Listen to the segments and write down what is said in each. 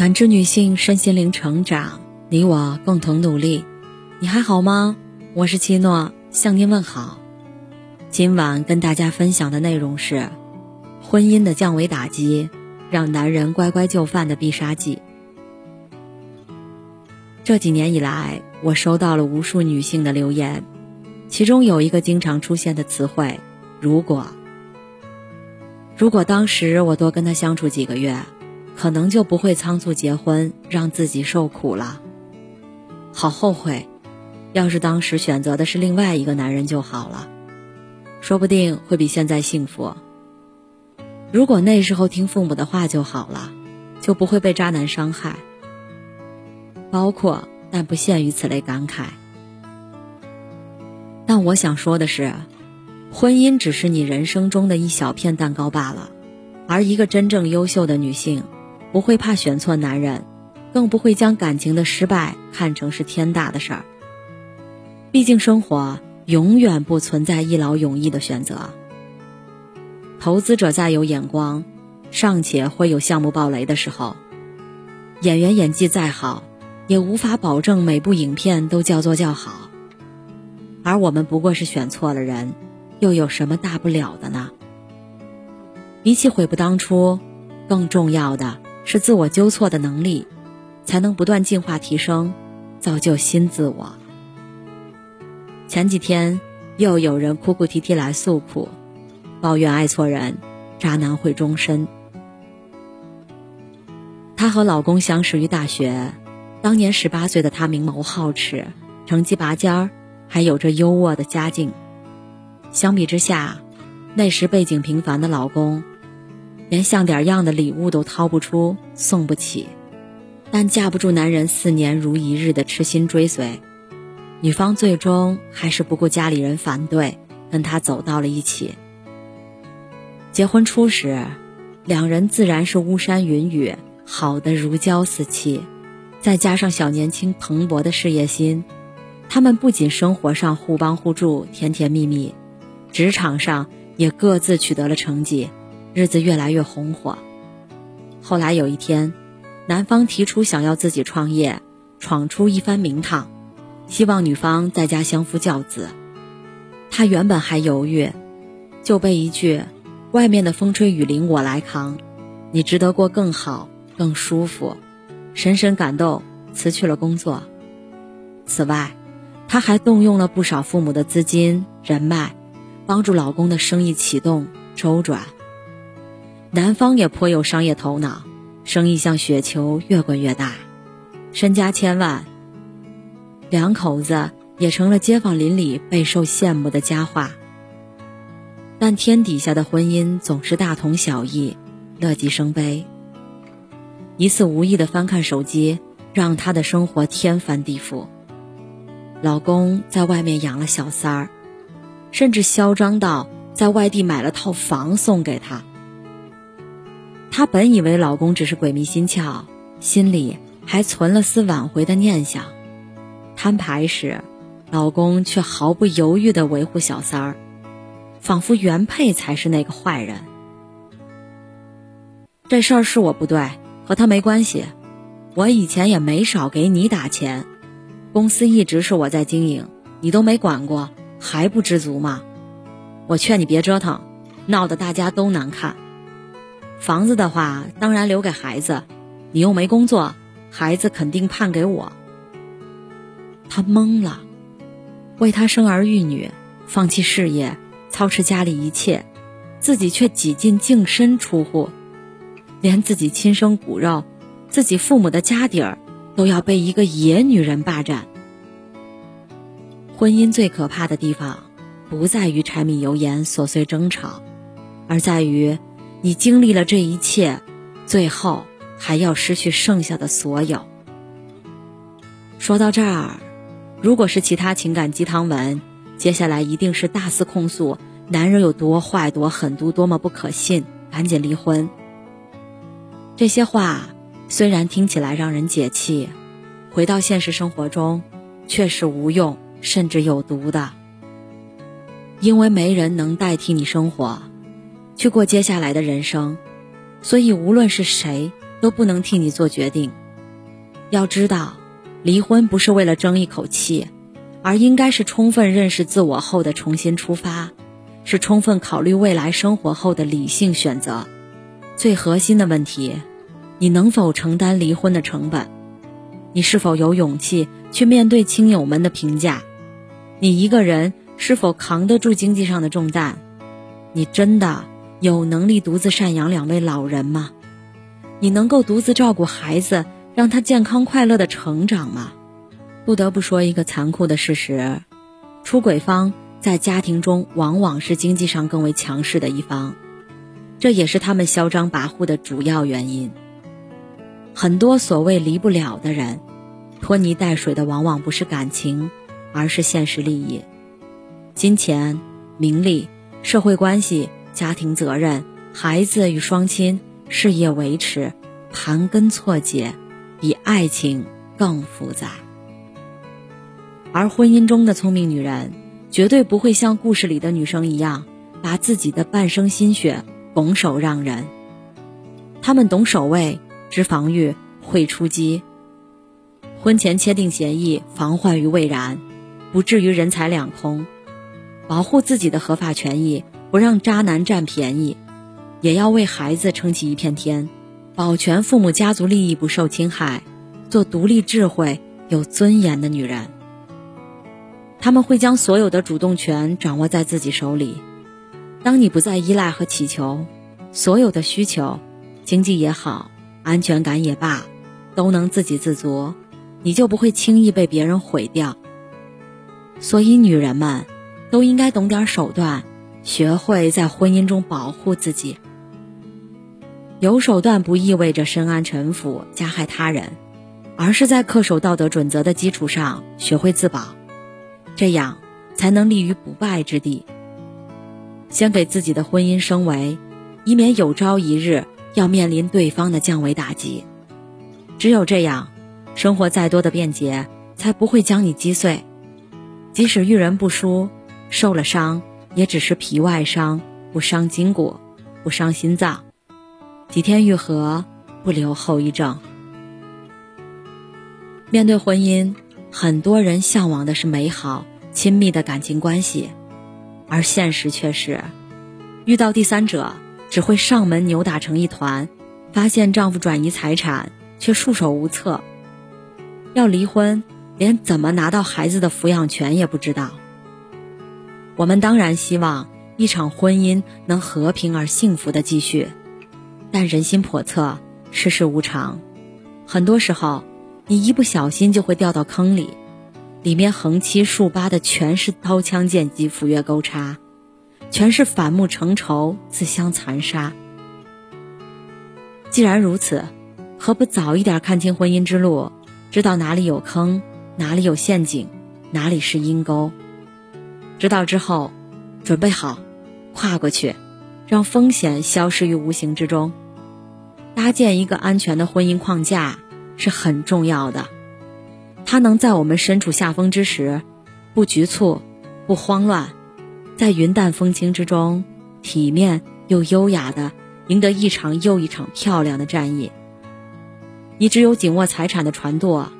感知女性身心灵成长，你我共同努力。你还好吗？我是七诺，向您问好。今晚跟大家分享的内容是：婚姻的降维打击，让男人乖乖就范的必杀技。这几年以来，我收到了无数女性的留言，其中有一个经常出现的词汇：“如果，如果当时我多跟他相处几个月，可能就不会仓促结婚，让自己受苦了。好后悔，要是当时选择的是另外一个男人就好了，说不定会比现在幸福。如果那时候听父母的话就好了，就不会被渣男伤害。”包括但不限于此类感慨，但我想说的是，婚姻只是你人生中的一小片蛋糕罢了，而一个真正优秀的女性，不会怕选错男人，更不会将感情的失败看成是天大的事儿。毕竟生活永远不存在一劳永逸的选择，投资者再有眼光，尚且会有项目暴雷的时候，演员演技再好。也无法保证每部影片都叫做叫好，而我们不过是选错了人，又有什么大不了的呢？比起悔不当初，更重要的是自我纠错的能力，才能不断进化提升，造就新自我。前几天又有人哭哭啼啼来诉苦，抱怨爱错人，渣男会终身。她和老公相识于大学。当年十八岁的她明眸皓齿，成绩拔尖儿，还有着优渥的家境。相比之下，那时背景平凡的老公，连像点样的礼物都掏不出，送不起。但架不住男人四年如一日的痴心追随，女方最终还是不顾家里人反对，跟他走到了一起。结婚初时，两人自然是巫山云雨，好的如胶似漆。再加上小年轻蓬勃的事业心，他们不仅生活上互帮互助、甜甜蜜蜜，职场上也各自取得了成绩，日子越来越红火。后来有一天，男方提出想要自己创业，闯出一番名堂，希望女方在家相夫教子。他原本还犹豫，就被一句“外面的风吹雨淋我来扛，你值得过更好、更舒服”。深深感动，辞去了工作。此外，她还动用了不少父母的资金人脉，帮助老公的生意启动周转。男方也颇有商业头脑，生意像雪球越滚越大，身家千万。两口子也成了街坊邻里备受羡慕的佳话。但天底下的婚姻总是大同小异，乐极生悲。一次无意的翻看手机，让她的生活天翻地覆。老公在外面养了小三儿，甚至嚣张到在外地买了套房送给她。她本以为老公只是鬼迷心窍，心里还存了丝挽回的念想。摊牌时，老公却毫不犹豫地维护小三儿，仿佛原配才是那个坏人。这事儿是我不对。和他没关系，我以前也没少给你打钱，公司一直是我在经营，你都没管过，还不知足吗？我劝你别折腾，闹得大家都难看。房子的话，当然留给孩子，你又没工作，孩子肯定判给我。他懵了，为他生儿育女，放弃事业，操持家里一切，自己却几近净身出户。连自己亲生骨肉、自己父母的家底儿，都要被一个野女人霸占。婚姻最可怕的地方，不在于柴米油盐琐碎争吵，而在于你经历了这一切，最后还要失去剩下的所有。说到这儿，如果是其他情感鸡汤文，接下来一定是大肆控诉男人有多坏、多狠毒、多么不可信，赶紧离婚。这些话虽然听起来让人解气，回到现实生活中，却是无用甚至有毒的。因为没人能代替你生活，去过接下来的人生，所以无论是谁都不能替你做决定。要知道，离婚不是为了争一口气，而应该是充分认识自我后的重新出发，是充分考虑未来生活后的理性选择。最核心的问题，你能否承担离婚的成本？你是否有勇气去面对亲友们的评价？你一个人是否扛得住经济上的重担？你真的有能力独自赡养两位老人吗？你能够独自照顾孩子，让他健康快乐的成长吗？不得不说一个残酷的事实：出轨方在家庭中往往是经济上更为强势的一方，这也是他们嚣张跋扈的主要原因。很多所谓离不了的人，拖泥带水的往往不是感情，而是现实利益、金钱、名利、社会关系、家庭责任、孩子与双亲、事业维持，盘根错节，比爱情更复杂。而婚姻中的聪明女人，绝对不会像故事里的女生一样，把自己的半生心血拱手让人。她们懂守卫。知防御，会出击。婚前签订协议，防患于未然，不至于人财两空。保护自己的合法权益，不让渣男占便宜，也要为孩子撑起一片天，保全父母家族利益不受侵害，做独立、智慧、有尊严的女人。他们会将所有的主动权掌握在自己手里。当你不再依赖和祈求，所有的需求，经济也好。安全感也罢，都能自给自足，你就不会轻易被别人毁掉。所以，女人们都应该懂点手段，学会在婚姻中保护自己。有手段不意味着深谙城府、加害他人，而是在恪守道德准则的基础上学会自保，这样才能立于不败之地。先给自己的婚姻升维，以免有朝一日。要面临对方的降维打击，只有这样，生活再多的便捷才不会将你击碎。即使遇人不淑，受了伤也只是皮外伤，不伤筋骨，不伤心脏，几天愈合，不留后遗症。面对婚姻，很多人向往的是美好亲密的感情关系，而现实却是，遇到第三者。只会上门扭打成一团，发现丈夫转移财产却束手无策，要离婚，连怎么拿到孩子的抚养权也不知道。我们当然希望一场婚姻能和平而幸福的继续，但人心叵测，世事无常，很多时候你一不小心就会掉到坑里，里面横七竖八的全是刀枪剑戟斧钺钩叉。全是反目成仇、自相残杀。既然如此，何不早一点看清婚姻之路，知道哪里有坑，哪里有陷阱，哪里是阴沟？知道之后，准备好跨过去，让风险消失于无形之中。搭建一个安全的婚姻框架是很重要的，它能在我们身处下风之时，不局促，不慌乱。在云淡风轻之中，体面又优雅的赢得一场又一场漂亮的战役。你只有紧握财产的船舵，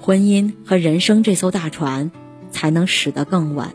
婚姻和人生这艘大船才能驶得更稳。